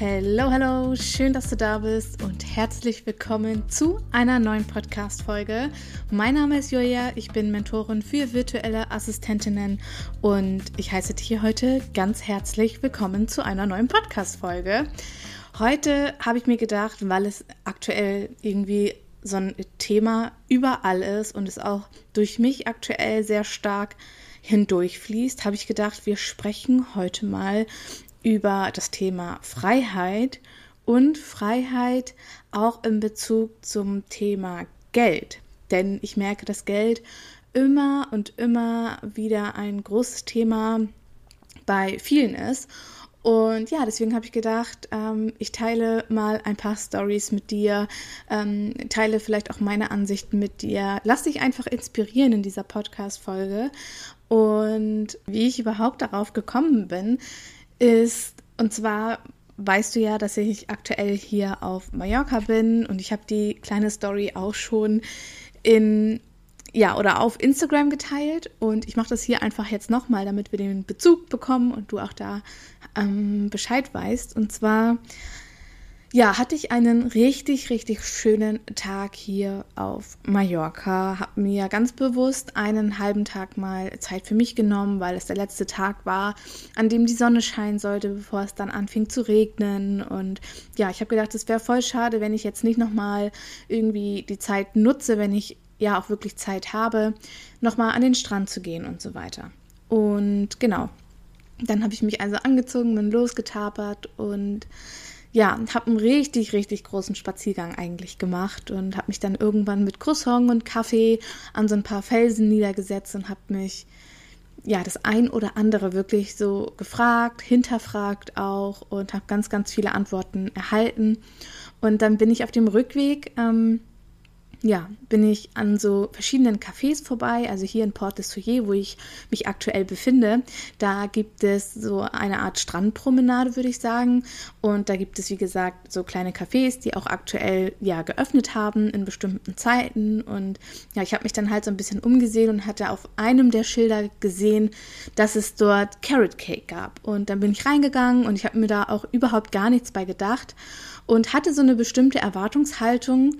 Hallo, hallo, schön, dass du da bist und herzlich willkommen zu einer neuen Podcast-Folge. Mein Name ist Julia, ich bin Mentorin für virtuelle Assistentinnen und ich heiße dich hier heute ganz herzlich willkommen zu einer neuen Podcast-Folge. Heute habe ich mir gedacht, weil es aktuell irgendwie so ein Thema überall ist und es auch durch mich aktuell sehr stark hindurchfließt, habe ich gedacht, wir sprechen heute mal über das Thema Freiheit und Freiheit auch in Bezug zum Thema Geld. Denn ich merke, dass Geld immer und immer wieder ein großes Thema bei vielen ist. Und ja, deswegen habe ich gedacht, ähm, ich teile mal ein paar Stories mit dir, ähm, teile vielleicht auch meine Ansichten mit dir. Lass dich einfach inspirieren in dieser Podcast-Folge. Und wie ich überhaupt darauf gekommen bin, ist, und zwar weißt du ja, dass ich aktuell hier auf Mallorca bin und ich habe die kleine Story auch schon in ja, oder auf Instagram geteilt und ich mache das hier einfach jetzt nochmal, damit wir den Bezug bekommen und du auch da ähm, Bescheid weißt. Und zwar ja, hatte ich einen richtig, richtig schönen Tag hier auf Mallorca. Habe mir ganz bewusst einen halben Tag mal Zeit für mich genommen, weil es der letzte Tag war, an dem die Sonne scheinen sollte, bevor es dann anfing zu regnen. Und ja, ich habe gedacht, es wäre voll schade, wenn ich jetzt nicht nochmal irgendwie die Zeit nutze, wenn ich ja auch wirklich Zeit habe, nochmal an den Strand zu gehen und so weiter. Und genau, dann habe ich mich also angezogen, bin losgetapert und ja, habe einen richtig, richtig großen Spaziergang eigentlich gemacht und habe mich dann irgendwann mit Croissant und Kaffee an so ein paar Felsen niedergesetzt und habe mich ja das ein oder andere wirklich so gefragt, hinterfragt auch und habe ganz, ganz viele Antworten erhalten. Und dann bin ich auf dem Rückweg ähm, ja, bin ich an so verschiedenen Cafés vorbei, also hier in Port des Souillet, wo ich mich aktuell befinde. Da gibt es so eine Art Strandpromenade, würde ich sagen. Und da gibt es, wie gesagt, so kleine Cafés, die auch aktuell ja geöffnet haben in bestimmten Zeiten. Und ja, ich habe mich dann halt so ein bisschen umgesehen und hatte auf einem der Schilder gesehen, dass es dort Carrot Cake gab. Und dann bin ich reingegangen und ich habe mir da auch überhaupt gar nichts bei gedacht und hatte so eine bestimmte Erwartungshaltung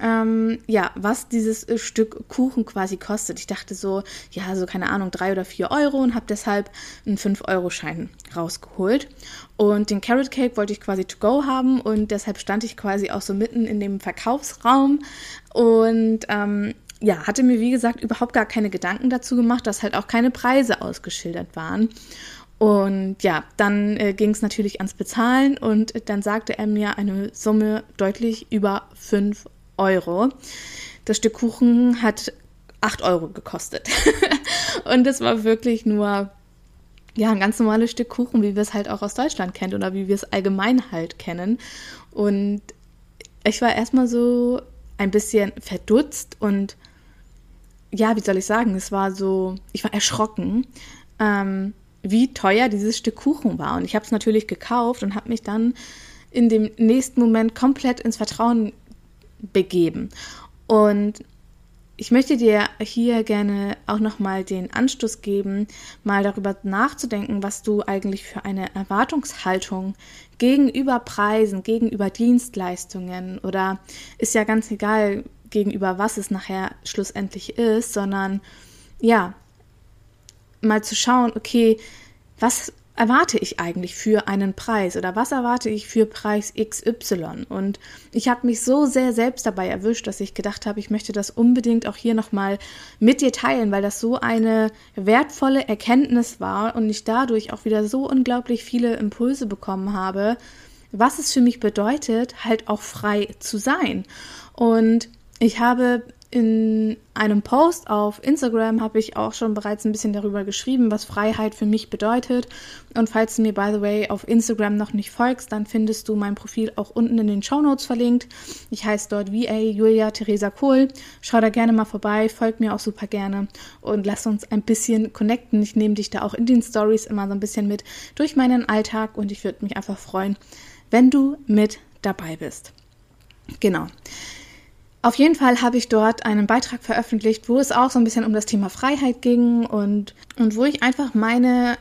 ähm, ja, was dieses äh, Stück Kuchen quasi kostet. Ich dachte so, ja, so keine Ahnung, drei oder vier Euro und habe deshalb einen 5-Euro-Schein rausgeholt. Und den Carrot Cake wollte ich quasi to go haben und deshalb stand ich quasi auch so mitten in dem Verkaufsraum und ähm, ja, hatte mir wie gesagt überhaupt gar keine Gedanken dazu gemacht, dass halt auch keine Preise ausgeschildert waren. Und ja, dann äh, ging es natürlich ans Bezahlen und dann sagte er mir eine Summe deutlich über 5 Euro. Das Stück Kuchen hat 8 Euro gekostet. und es war wirklich nur ja, ein ganz normales Stück Kuchen, wie wir es halt auch aus Deutschland kennen oder wie wir es allgemein halt kennen. Und ich war erstmal so ein bisschen verdutzt und ja, wie soll ich sagen, es war so, ich war erschrocken, ähm, wie teuer dieses Stück Kuchen war. Und ich habe es natürlich gekauft und habe mich dann in dem nächsten Moment komplett ins Vertrauen begeben. Und ich möchte dir hier gerne auch nochmal den Anstoß geben, mal darüber nachzudenken, was du eigentlich für eine Erwartungshaltung gegenüber Preisen, gegenüber Dienstleistungen oder ist ja ganz egal, gegenüber was es nachher schlussendlich ist, sondern ja, mal zu schauen, okay, was erwarte ich eigentlich für einen Preis oder was erwarte ich für Preis XY? Und ich habe mich so sehr selbst dabei erwischt, dass ich gedacht habe, ich möchte das unbedingt auch hier nochmal mit dir teilen, weil das so eine wertvolle Erkenntnis war und ich dadurch auch wieder so unglaublich viele Impulse bekommen habe, was es für mich bedeutet, halt auch frei zu sein. Und ich habe in einem Post auf Instagram habe ich auch schon bereits ein bisschen darüber geschrieben, was Freiheit für mich bedeutet. Und falls du mir, by the way, auf Instagram noch nicht folgst, dann findest du mein Profil auch unten in den Show Notes verlinkt. Ich heiße dort VA Julia Theresa Kohl. Schau da gerne mal vorbei, folg mir auch super gerne und lass uns ein bisschen connecten. Ich nehme dich da auch in den Stories immer so ein bisschen mit durch meinen Alltag und ich würde mich einfach freuen, wenn du mit dabei bist. Genau. Auf jeden Fall habe ich dort einen Beitrag veröffentlicht, wo es auch so ein bisschen um das Thema Freiheit ging und, und wo ich einfach meine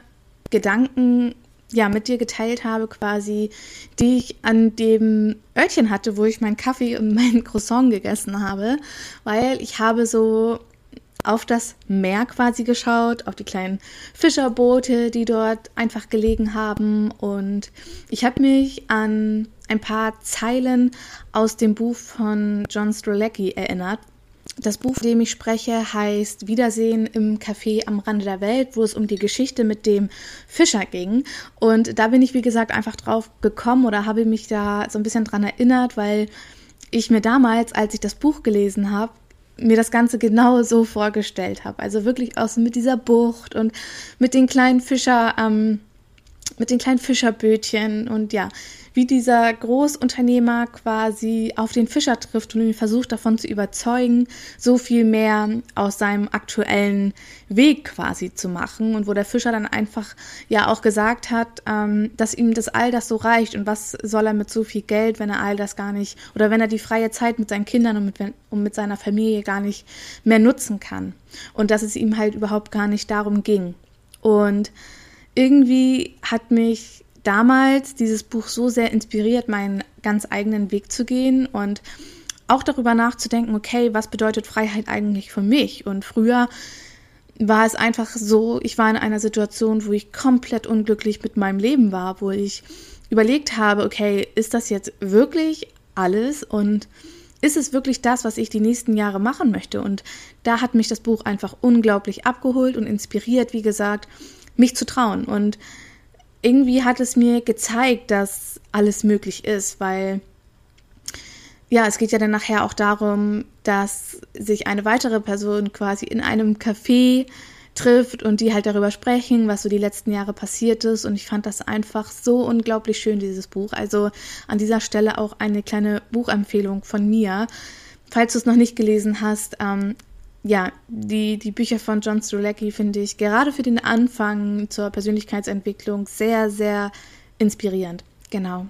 Gedanken ja mit dir geteilt habe, quasi, die ich an dem Örtchen hatte, wo ich meinen Kaffee und mein Croissant gegessen habe, weil ich habe so auf das Meer quasi geschaut, auf die kleinen Fischerboote, die dort einfach gelegen haben. Und ich habe mich an ein paar Zeilen aus dem Buch von John Strzelecki erinnert. Das Buch, von dem ich spreche, heißt Wiedersehen im Café am Rande der Welt, wo es um die Geschichte mit dem Fischer ging. Und da bin ich, wie gesagt, einfach drauf gekommen oder habe mich da so ein bisschen dran erinnert, weil ich mir damals, als ich das Buch gelesen habe, mir das Ganze genau so vorgestellt habe. Also wirklich aus mit dieser Bucht und mit den kleinen Fischer, ähm, mit den kleinen Fischerbötchen und ja, wie dieser Großunternehmer quasi auf den Fischer trifft und ihn versucht davon zu überzeugen, so viel mehr aus seinem aktuellen Weg quasi zu machen. Und wo der Fischer dann einfach ja auch gesagt hat, ähm, dass ihm das all das so reicht. Und was soll er mit so viel Geld, wenn er all das gar nicht oder wenn er die freie Zeit mit seinen Kindern und mit, und mit seiner Familie gar nicht mehr nutzen kann. Und dass es ihm halt überhaupt gar nicht darum ging. Und irgendwie hat mich damals dieses Buch so sehr inspiriert, meinen ganz eigenen Weg zu gehen und auch darüber nachzudenken, okay, was bedeutet Freiheit eigentlich für mich? Und früher war es einfach so, ich war in einer Situation, wo ich komplett unglücklich mit meinem Leben war, wo ich überlegt habe, okay, ist das jetzt wirklich alles und ist es wirklich das, was ich die nächsten Jahre machen möchte? Und da hat mich das Buch einfach unglaublich abgeholt und inspiriert, wie gesagt, mich zu trauen. Und irgendwie hat es mir gezeigt, dass alles möglich ist, weil ja, es geht ja dann nachher auch darum, dass sich eine weitere Person quasi in einem Café trifft und die halt darüber sprechen, was so die letzten Jahre passiert ist. Und ich fand das einfach so unglaublich schön, dieses Buch. Also an dieser Stelle auch eine kleine Buchempfehlung von mir. Falls du es noch nicht gelesen hast, ähm, ja, die, die Bücher von John Strzelecki finde ich gerade für den Anfang zur Persönlichkeitsentwicklung sehr, sehr inspirierend. Genau.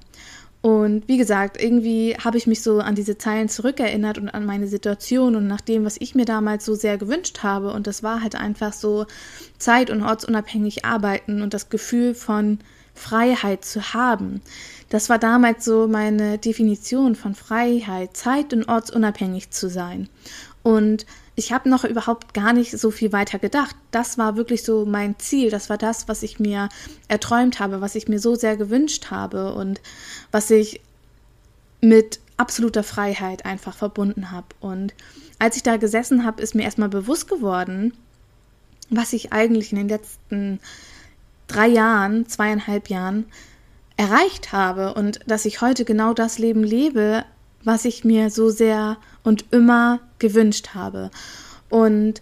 Und wie gesagt, irgendwie habe ich mich so an diese Zeilen zurückerinnert und an meine Situation und nach dem, was ich mir damals so sehr gewünscht habe. Und das war halt einfach so zeit- und ortsunabhängig arbeiten und das Gefühl von Freiheit zu haben. Das war damals so meine Definition von Freiheit, zeit- und ortsunabhängig zu sein. Und ich habe noch überhaupt gar nicht so viel weiter gedacht. Das war wirklich so mein Ziel. Das war das, was ich mir erträumt habe, was ich mir so sehr gewünscht habe und was ich mit absoluter Freiheit einfach verbunden habe. Und als ich da gesessen habe, ist mir erstmal bewusst geworden, was ich eigentlich in den letzten drei Jahren, zweieinhalb Jahren erreicht habe und dass ich heute genau das Leben lebe, was ich mir so sehr und immer gewünscht habe. Und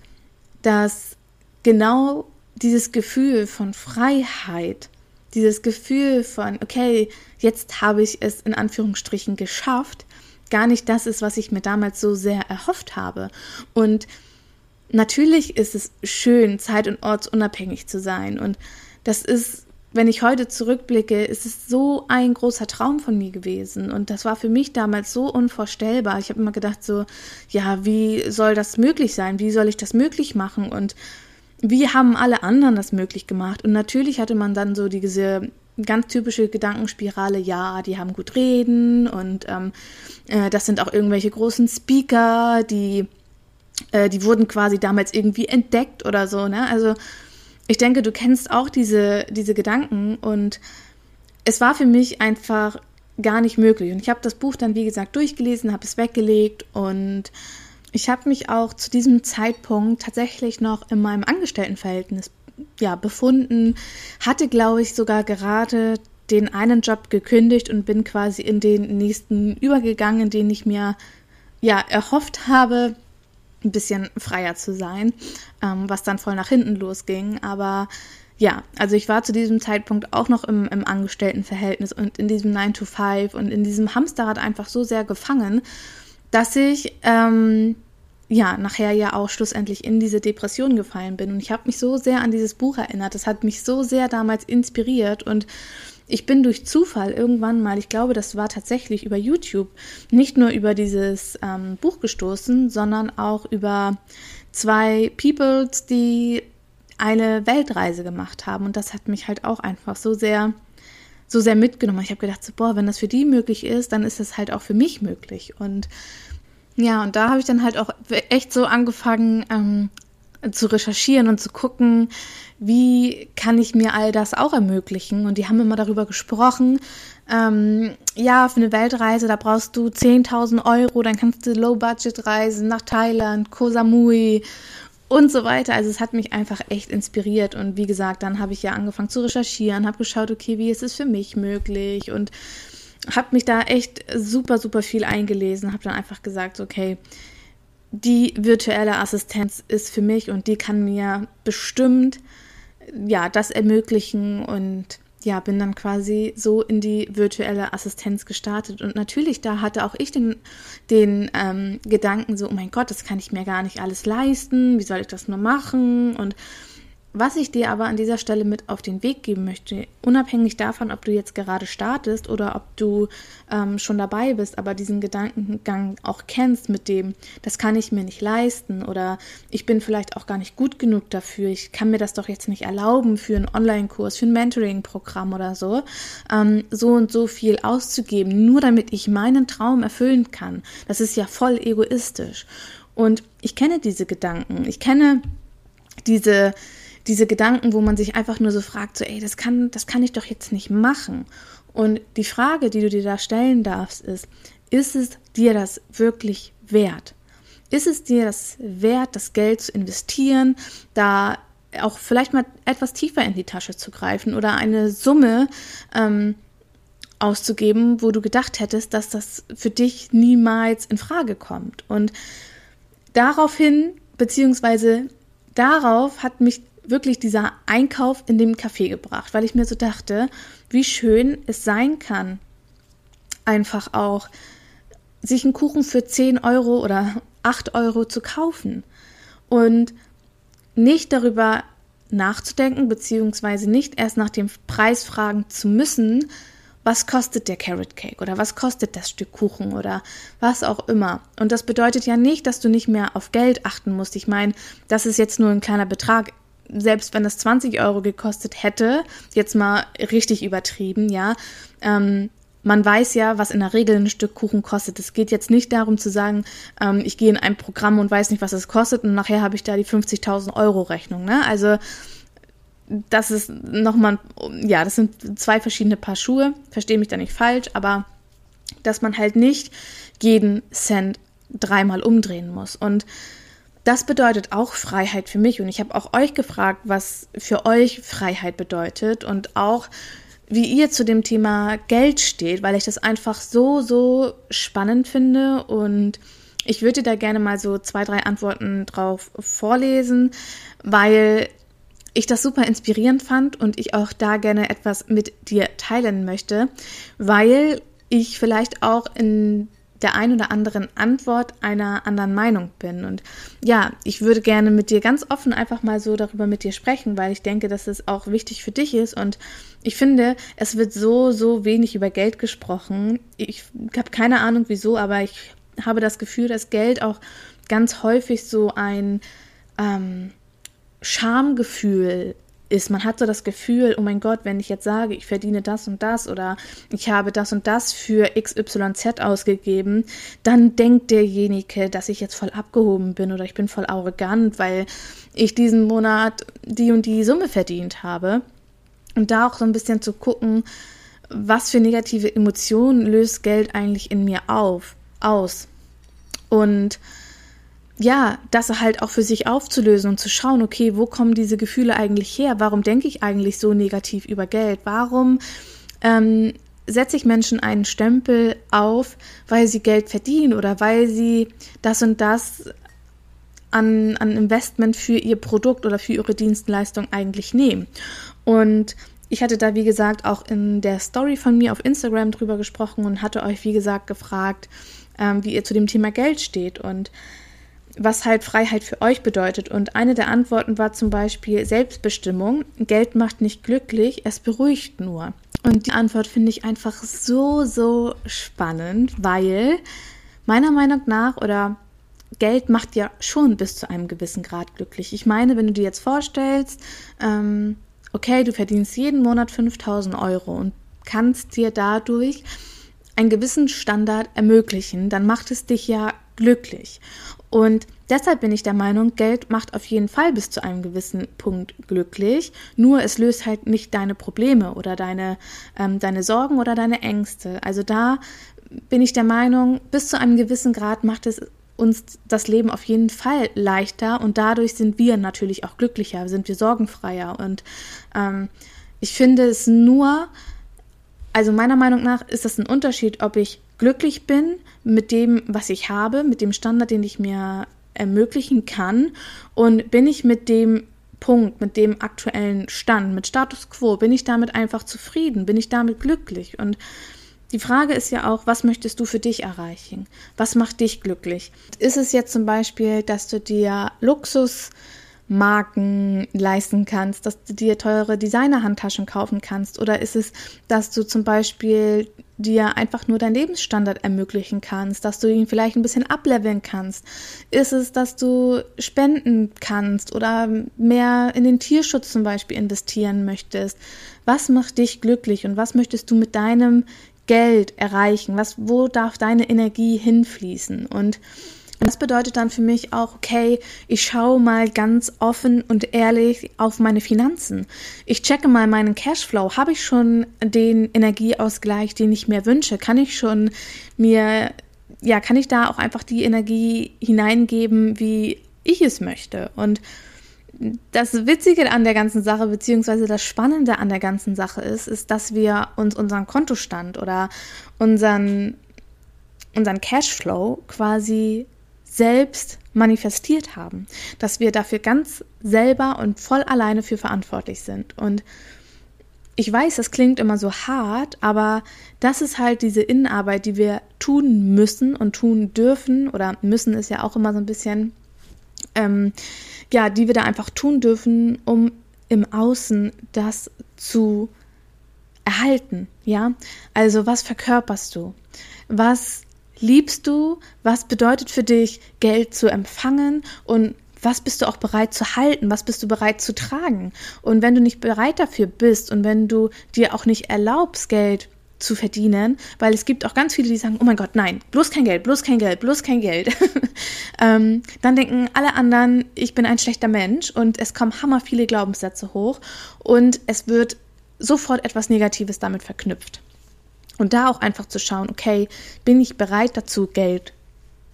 dass genau dieses Gefühl von Freiheit, dieses Gefühl von, okay, jetzt habe ich es in Anführungsstrichen geschafft, gar nicht das ist, was ich mir damals so sehr erhofft habe. Und natürlich ist es schön, zeit- und ortsunabhängig zu sein. Und das ist wenn ich heute zurückblicke, ist es so ein großer Traum von mir gewesen. Und das war für mich damals so unvorstellbar. Ich habe immer gedacht, so, ja, wie soll das möglich sein? Wie soll ich das möglich machen? Und wie haben alle anderen das möglich gemacht? Und natürlich hatte man dann so diese ganz typische Gedankenspirale, ja, die haben gut reden und ähm, äh, das sind auch irgendwelche großen Speaker, die, äh, die wurden quasi damals irgendwie entdeckt oder so, ne? Also ich denke, du kennst auch diese, diese Gedanken und es war für mich einfach gar nicht möglich. Und ich habe das Buch dann, wie gesagt, durchgelesen, habe es weggelegt und ich habe mich auch zu diesem Zeitpunkt tatsächlich noch in meinem Angestelltenverhältnis ja, befunden, hatte, glaube ich, sogar gerade den einen Job gekündigt und bin quasi in den nächsten übergegangen, den ich mir ja erhofft habe, ein bisschen freier zu sein, ähm, was dann voll nach hinten losging. Aber ja, also ich war zu diesem Zeitpunkt auch noch im, im Angestelltenverhältnis und in diesem 9 to 5 und in diesem Hamsterrad einfach so sehr gefangen, dass ich ähm, ja nachher ja auch schlussendlich in diese Depression gefallen bin. Und ich habe mich so sehr an dieses Buch erinnert. Das hat mich so sehr damals inspiriert und ich bin durch Zufall irgendwann mal, ich glaube, das war tatsächlich über YouTube, nicht nur über dieses ähm, Buch gestoßen, sondern auch über zwei Peoples, die eine Weltreise gemacht haben. Und das hat mich halt auch einfach so sehr, so sehr mitgenommen. Ich habe gedacht, so, boah, wenn das für die möglich ist, dann ist das halt auch für mich möglich. Und ja, und da habe ich dann halt auch echt so angefangen ähm, zu recherchieren und zu gucken, wie kann ich mir all das auch ermöglichen? Und die haben immer darüber gesprochen, ähm, ja, für eine Weltreise, da brauchst du 10.000 Euro, dann kannst du Low-Budget reisen nach Thailand, Koh Samui und so weiter. Also es hat mich einfach echt inspiriert und wie gesagt, dann habe ich ja angefangen zu recherchieren, habe geschaut, okay, wie ist es für mich möglich und habe mich da echt super, super viel eingelesen, habe dann einfach gesagt, okay, die virtuelle Assistenz ist für mich und die kann mir bestimmt ja das ermöglichen und ja, bin dann quasi so in die virtuelle Assistenz gestartet. Und natürlich, da hatte auch ich den, den ähm, Gedanken so, oh mein Gott, das kann ich mir gar nicht alles leisten, wie soll ich das nur machen? Und was ich dir aber an dieser Stelle mit auf den Weg geben möchte, unabhängig davon, ob du jetzt gerade startest oder ob du ähm, schon dabei bist, aber diesen Gedankengang auch kennst mit dem, das kann ich mir nicht leisten oder ich bin vielleicht auch gar nicht gut genug dafür, ich kann mir das doch jetzt nicht erlauben für einen Online-Kurs, für ein Mentoring-Programm oder so, ähm, so und so viel auszugeben, nur damit ich meinen Traum erfüllen kann. Das ist ja voll egoistisch. Und ich kenne diese Gedanken, ich kenne diese diese Gedanken, wo man sich einfach nur so fragt, so, ey, das kann, das kann ich doch jetzt nicht machen. Und die Frage, die du dir da stellen darfst, ist, ist es dir das wirklich wert? Ist es dir das wert, das Geld zu investieren, da auch vielleicht mal etwas tiefer in die Tasche zu greifen oder eine Summe ähm, auszugeben, wo du gedacht hättest, dass das für dich niemals in Frage kommt. Und daraufhin, beziehungsweise darauf hat mich wirklich dieser Einkauf in dem Café gebracht, weil ich mir so dachte, wie schön es sein kann, einfach auch sich einen Kuchen für 10 Euro oder 8 Euro zu kaufen und nicht darüber nachzudenken, beziehungsweise nicht erst nach dem Preis fragen zu müssen, was kostet der Carrot Cake oder was kostet das Stück Kuchen oder was auch immer. Und das bedeutet ja nicht, dass du nicht mehr auf Geld achten musst. Ich meine, das ist jetzt nur ein kleiner Betrag selbst wenn das 20 Euro gekostet hätte, jetzt mal richtig übertrieben, ja, ähm, man weiß ja, was in der Regel ein Stück Kuchen kostet. Es geht jetzt nicht darum zu sagen, ähm, ich gehe in ein Programm und weiß nicht, was es kostet und nachher habe ich da die 50.000 Euro Rechnung. Ne? Also das ist nochmal, ja, das sind zwei verschiedene Paar Schuhe. Verstehe mich da nicht falsch, aber dass man halt nicht jeden Cent dreimal umdrehen muss. Und das bedeutet auch Freiheit für mich. Und ich habe auch euch gefragt, was für euch Freiheit bedeutet und auch, wie ihr zu dem Thema Geld steht, weil ich das einfach so, so spannend finde. Und ich würde da gerne mal so zwei, drei Antworten drauf vorlesen, weil ich das super inspirierend fand und ich auch da gerne etwas mit dir teilen möchte, weil ich vielleicht auch in der ein oder anderen Antwort einer anderen Meinung bin. Und ja, ich würde gerne mit dir ganz offen einfach mal so darüber mit dir sprechen, weil ich denke, dass es auch wichtig für dich ist. Und ich finde, es wird so, so wenig über Geld gesprochen. Ich habe keine Ahnung wieso, aber ich habe das Gefühl, dass Geld auch ganz häufig so ein ähm, Schamgefühl ist. Man hat so das Gefühl, oh mein Gott, wenn ich jetzt sage, ich verdiene das und das oder ich habe das und das für XYZ ausgegeben, dann denkt derjenige, dass ich jetzt voll abgehoben bin oder ich bin voll arrogant, weil ich diesen Monat die und die Summe verdient habe. Und da auch so ein bisschen zu gucken, was für negative Emotionen löst Geld eigentlich in mir auf, aus. Und ja, das halt auch für sich aufzulösen und zu schauen, okay, wo kommen diese Gefühle eigentlich her? Warum denke ich eigentlich so negativ über Geld? Warum ähm, setze ich Menschen einen Stempel auf, weil sie Geld verdienen oder weil sie das und das an, an Investment für ihr Produkt oder für ihre Dienstleistung eigentlich nehmen. Und ich hatte da, wie gesagt, auch in der Story von mir auf Instagram drüber gesprochen und hatte euch, wie gesagt, gefragt, ähm, wie ihr zu dem Thema Geld steht und was halt Freiheit für euch bedeutet. Und eine der Antworten war zum Beispiel Selbstbestimmung. Geld macht nicht glücklich, es beruhigt nur. Und die Antwort finde ich einfach so, so spannend, weil meiner Meinung nach oder Geld macht ja schon bis zu einem gewissen Grad glücklich. Ich meine, wenn du dir jetzt vorstellst, ähm, okay, du verdienst jeden Monat 5000 Euro und kannst dir dadurch einen gewissen Standard ermöglichen, dann macht es dich ja glücklich. Und deshalb bin ich der Meinung, Geld macht auf jeden Fall bis zu einem gewissen Punkt glücklich. Nur es löst halt nicht deine Probleme oder deine, ähm, deine Sorgen oder deine Ängste. Also da bin ich der Meinung, bis zu einem gewissen Grad macht es uns das Leben auf jeden Fall leichter und dadurch sind wir natürlich auch glücklicher, sind wir sorgenfreier. Und ähm, ich finde es nur, also meiner Meinung nach ist das ein Unterschied, ob ich glücklich bin mit dem, was ich habe, mit dem Standard, den ich mir ermöglichen kann und bin ich mit dem Punkt, mit dem aktuellen Stand, mit Status quo, bin ich damit einfach zufrieden, bin ich damit glücklich und die Frage ist ja auch, was möchtest du für dich erreichen? Was macht dich glücklich? Ist es jetzt zum Beispiel, dass du dir Luxusmarken leisten kannst, dass du dir teure Designerhandtaschen kaufen kannst? Oder ist es, dass du zum Beispiel dir einfach nur deinen Lebensstandard ermöglichen kannst, dass du ihn vielleicht ein bisschen ableveln kannst? Ist es, dass du spenden kannst oder mehr in den Tierschutz zum Beispiel investieren möchtest? Was macht dich glücklich und was möchtest du mit deinem Geld erreichen? Was, wo darf deine Energie hinfließen? Und das bedeutet dann für mich auch, okay, ich schaue mal ganz offen und ehrlich auf meine Finanzen. Ich checke mal meinen Cashflow. Habe ich schon den Energieausgleich, den ich mir wünsche? Kann ich schon mir, ja, kann ich da auch einfach die Energie hineingeben, wie ich es möchte? Und das Witzige an der ganzen Sache, beziehungsweise das Spannende an der ganzen Sache ist, ist, dass wir uns unseren Kontostand oder unseren, unseren Cashflow quasi selbst manifestiert haben. Dass wir dafür ganz selber und voll alleine für verantwortlich sind. Und ich weiß, das klingt immer so hart, aber das ist halt diese Innenarbeit, die wir tun müssen und tun dürfen. Oder müssen ist ja auch immer so ein bisschen ähm, ja, die wir da einfach tun dürfen, um im Außen das zu erhalten, ja? Also, was verkörperst du? Was liebst du? Was bedeutet für dich, Geld zu empfangen? Und was bist du auch bereit zu halten? Was bist du bereit zu tragen? Und wenn du nicht bereit dafür bist und wenn du dir auch nicht erlaubst, Geld zu verdienen, weil es gibt auch ganz viele, die sagen, oh mein Gott, nein, bloß kein Geld, bloß kein Geld, bloß kein Geld. ähm, dann denken alle anderen, ich bin ein schlechter Mensch und es kommen hammer viele Glaubenssätze hoch und es wird sofort etwas Negatives damit verknüpft. Und da auch einfach zu schauen, okay, bin ich bereit dazu, Geld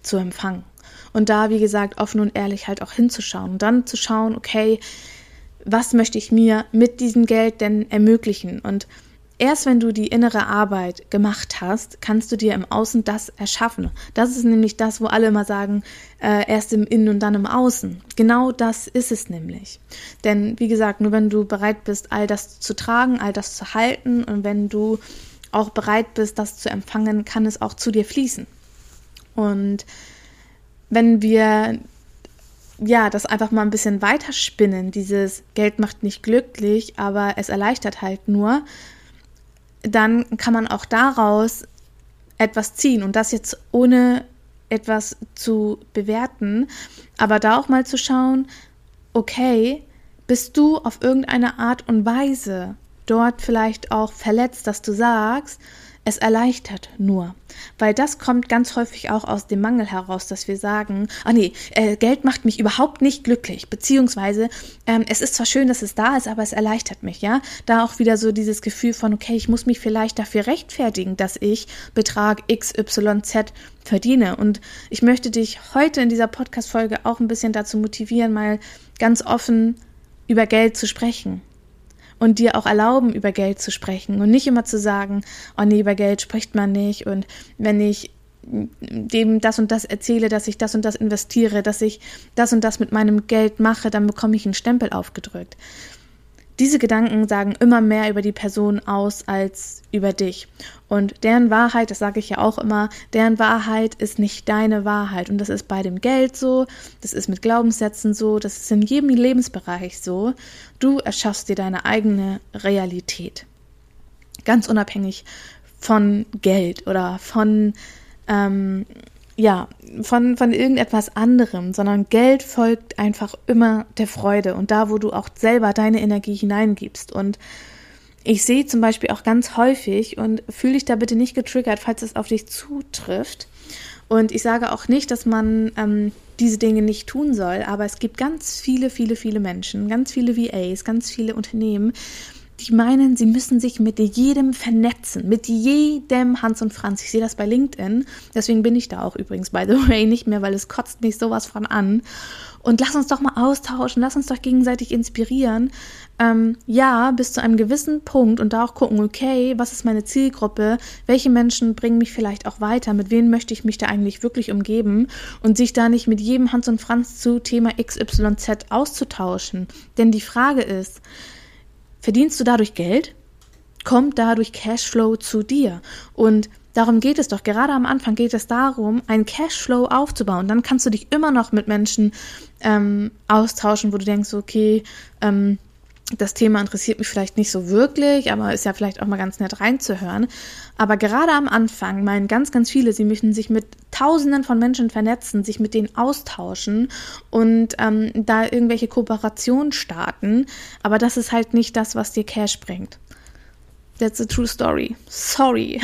zu empfangen? Und da, wie gesagt, offen und ehrlich halt auch hinzuschauen und dann zu schauen, okay, was möchte ich mir mit diesem Geld denn ermöglichen? Und Erst wenn du die innere Arbeit gemacht hast, kannst du dir im Außen das erschaffen. Das ist nämlich das, wo alle immer sagen, äh, erst im Innen und dann im Außen. Genau das ist es nämlich. Denn wie gesagt, nur wenn du bereit bist, all das zu tragen, all das zu halten und wenn du auch bereit bist, das zu empfangen, kann es auch zu dir fließen. Und wenn wir ja, das einfach mal ein bisschen weiterspinnen, dieses Geld macht nicht glücklich, aber es erleichtert halt nur, dann kann man auch daraus etwas ziehen und das jetzt ohne etwas zu bewerten, aber da auch mal zu schauen, okay, bist du auf irgendeine Art und Weise dort vielleicht auch verletzt, dass du sagst, es erleichtert nur. Weil das kommt ganz häufig auch aus dem Mangel heraus, dass wir sagen, ah nee, äh, Geld macht mich überhaupt nicht glücklich. Beziehungsweise, ähm, es ist zwar schön, dass es da ist, aber es erleichtert mich, ja. Da auch wieder so dieses Gefühl von, okay, ich muss mich vielleicht dafür rechtfertigen, dass ich Betrag XYZ verdiene. Und ich möchte dich heute in dieser Podcast-Folge auch ein bisschen dazu motivieren, mal ganz offen über Geld zu sprechen und dir auch erlauben, über Geld zu sprechen und nicht immer zu sagen, oh nee, über Geld spricht man nicht und wenn ich dem das und das erzähle, dass ich das und das investiere, dass ich das und das mit meinem Geld mache, dann bekomme ich einen Stempel aufgedrückt. Diese Gedanken sagen immer mehr über die Person aus als über dich. Und deren Wahrheit, das sage ich ja auch immer, deren Wahrheit ist nicht deine Wahrheit. Und das ist bei dem Geld so, das ist mit Glaubenssätzen so, das ist in jedem Lebensbereich so. Du erschaffst dir deine eigene Realität. Ganz unabhängig von Geld oder von ähm, ja, von, von irgendetwas anderem, sondern Geld folgt einfach immer der Freude und da, wo du auch selber deine Energie hineingibst. Und ich sehe zum Beispiel auch ganz häufig und fühle dich da bitte nicht getriggert, falls es auf dich zutrifft. Und ich sage auch nicht, dass man ähm, diese Dinge nicht tun soll, aber es gibt ganz viele, viele, viele Menschen, ganz viele VAs, ganz viele Unternehmen, die meinen, sie müssen sich mit jedem vernetzen, mit jedem Hans und Franz. Ich sehe das bei LinkedIn, deswegen bin ich da auch übrigens, by the way, nicht mehr, weil es kotzt mich sowas von an. Und lass uns doch mal austauschen, lass uns doch gegenseitig inspirieren. Ähm, ja, bis zu einem gewissen Punkt und da auch gucken, okay, was ist meine Zielgruppe, welche Menschen bringen mich vielleicht auch weiter, mit wem möchte ich mich da eigentlich wirklich umgeben und sich da nicht mit jedem Hans und Franz zu Thema XYZ auszutauschen. Denn die Frage ist, Verdienst du dadurch Geld? Kommt dadurch Cashflow zu dir? Und darum geht es doch. Gerade am Anfang geht es darum, einen Cashflow aufzubauen. Dann kannst du dich immer noch mit Menschen ähm, austauschen, wo du denkst, okay, ähm, das Thema interessiert mich vielleicht nicht so wirklich, aber ist ja vielleicht auch mal ganz nett reinzuhören. Aber gerade am Anfang meinen ganz, ganz viele, sie möchten sich mit Tausenden von Menschen vernetzen, sich mit denen austauschen und ähm, da irgendwelche Kooperationen starten. Aber das ist halt nicht das, was dir Cash bringt. That's a true story. Sorry.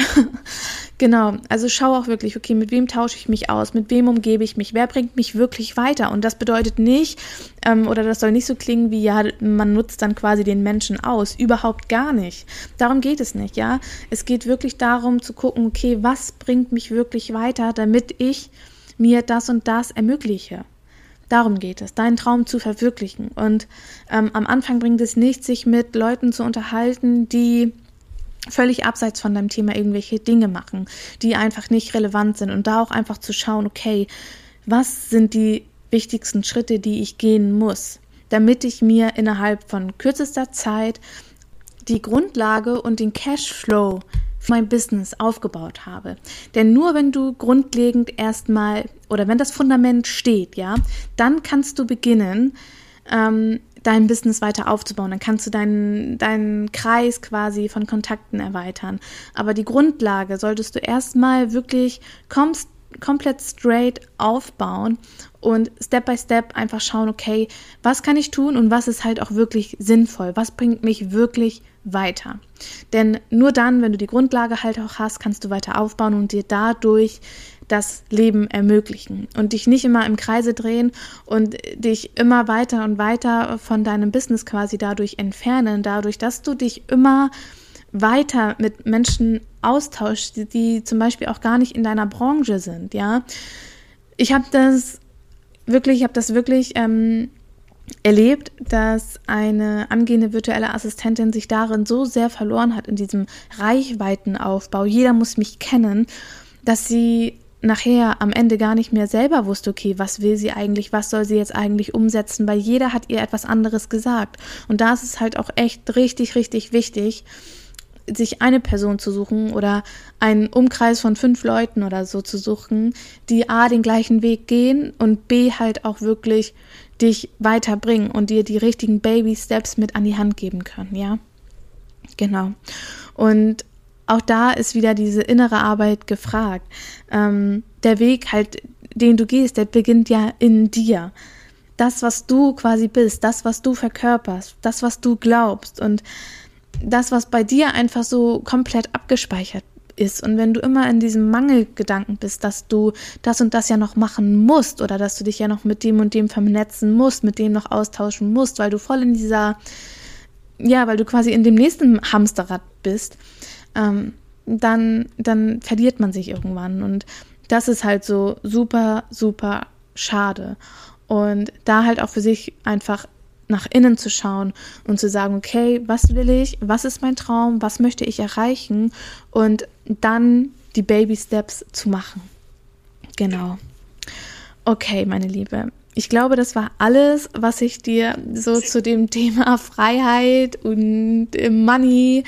genau. Also schau auch wirklich, okay, mit wem tausche ich mich aus? Mit wem umgebe ich mich? Wer bringt mich wirklich weiter? Und das bedeutet nicht, ähm, oder das soll nicht so klingen wie, ja, man nutzt dann quasi den Menschen aus. Überhaupt gar nicht. Darum geht es nicht, ja. Es geht wirklich darum zu gucken, okay, was bringt mich wirklich weiter, damit ich mir das und das ermögliche. Darum geht es, deinen Traum zu verwirklichen. Und ähm, am Anfang bringt es nichts, sich mit Leuten zu unterhalten, die völlig abseits von deinem Thema irgendwelche Dinge machen, die einfach nicht relevant sind und da auch einfach zu schauen, okay, was sind die wichtigsten Schritte, die ich gehen muss, damit ich mir innerhalb von kürzester Zeit die Grundlage und den Cashflow für mein Business aufgebaut habe. Denn nur wenn du grundlegend erstmal oder wenn das Fundament steht, ja, dann kannst du beginnen, ähm, dein Business weiter aufzubauen. Dann kannst du deinen, deinen Kreis quasi von Kontakten erweitern. Aber die Grundlage solltest du erstmal wirklich kommst, komplett straight aufbauen und Step by Step einfach schauen, okay, was kann ich tun und was ist halt auch wirklich sinnvoll? Was bringt mich wirklich weiter? Denn nur dann, wenn du die Grundlage halt auch hast, kannst du weiter aufbauen und dir dadurch das Leben ermöglichen und dich nicht immer im Kreise drehen und dich immer weiter und weiter von deinem Business quasi dadurch entfernen, dadurch, dass du dich immer weiter mit Menschen austauschst, die, zum Beispiel auch gar nicht in deiner Branche sind, ja. Ich habe das wirklich, ich habe das wirklich ähm, erlebt, dass eine angehende virtuelle Assistentin sich darin so sehr verloren hat in diesem Reichweitenaufbau. Jeder muss mich kennen, dass sie nachher am Ende gar nicht mehr selber wusste, okay, was will sie eigentlich, was soll sie jetzt eigentlich umsetzen, weil jeder hat ihr etwas anderes gesagt. Und da ist es halt auch echt richtig, richtig wichtig, sich eine Person zu suchen oder einen Umkreis von fünf Leuten oder so zu suchen, die A den gleichen Weg gehen und B halt auch wirklich dich weiterbringen und dir die richtigen Baby Steps mit an die Hand geben können, ja? Genau. Und auch da ist wieder diese innere Arbeit gefragt. Ähm, der Weg halt, den du gehst, der beginnt ja in dir. Das, was du quasi bist, das, was du verkörperst, das, was du glaubst und das, was bei dir einfach so komplett abgespeichert ist. Und wenn du immer in diesem Mangelgedanken bist, dass du das und das ja noch machen musst oder dass du dich ja noch mit dem und dem vernetzen musst, mit dem noch austauschen musst, weil du voll in dieser, ja, weil du quasi in dem nächsten Hamsterrad bist, ähm, dann, dann verliert man sich irgendwann. Und das ist halt so super, super schade. Und da halt auch für sich einfach nach innen zu schauen und zu sagen, okay, was will ich, was ist mein Traum, was möchte ich erreichen und dann die Baby Steps zu machen. genau. Okay, meine Liebe. Ich glaube, das war alles, was ich dir so zu dem Thema Freiheit und Money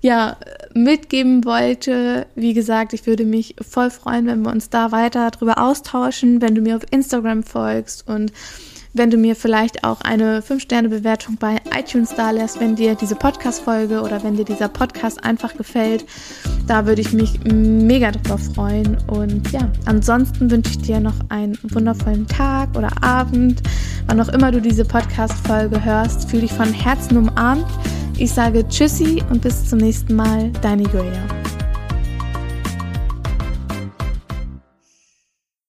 ja, mitgeben wollte. Wie gesagt, ich würde mich voll freuen, wenn wir uns da weiter drüber austauschen, wenn du mir auf Instagram folgst und wenn du mir vielleicht auch eine 5-Sterne-Bewertung bei iTunes da lässt, wenn dir diese Podcast-Folge oder wenn dir dieser Podcast einfach gefällt. Da würde ich mich mega drüber freuen. Und ja, ansonsten wünsche ich dir noch einen wundervollen Tag oder Abend, wann auch immer du diese Podcast-Folge hörst. Fühl dich von Herzen umarmt. Ich sage Tschüssi und bis zum nächsten Mal, deine Julia.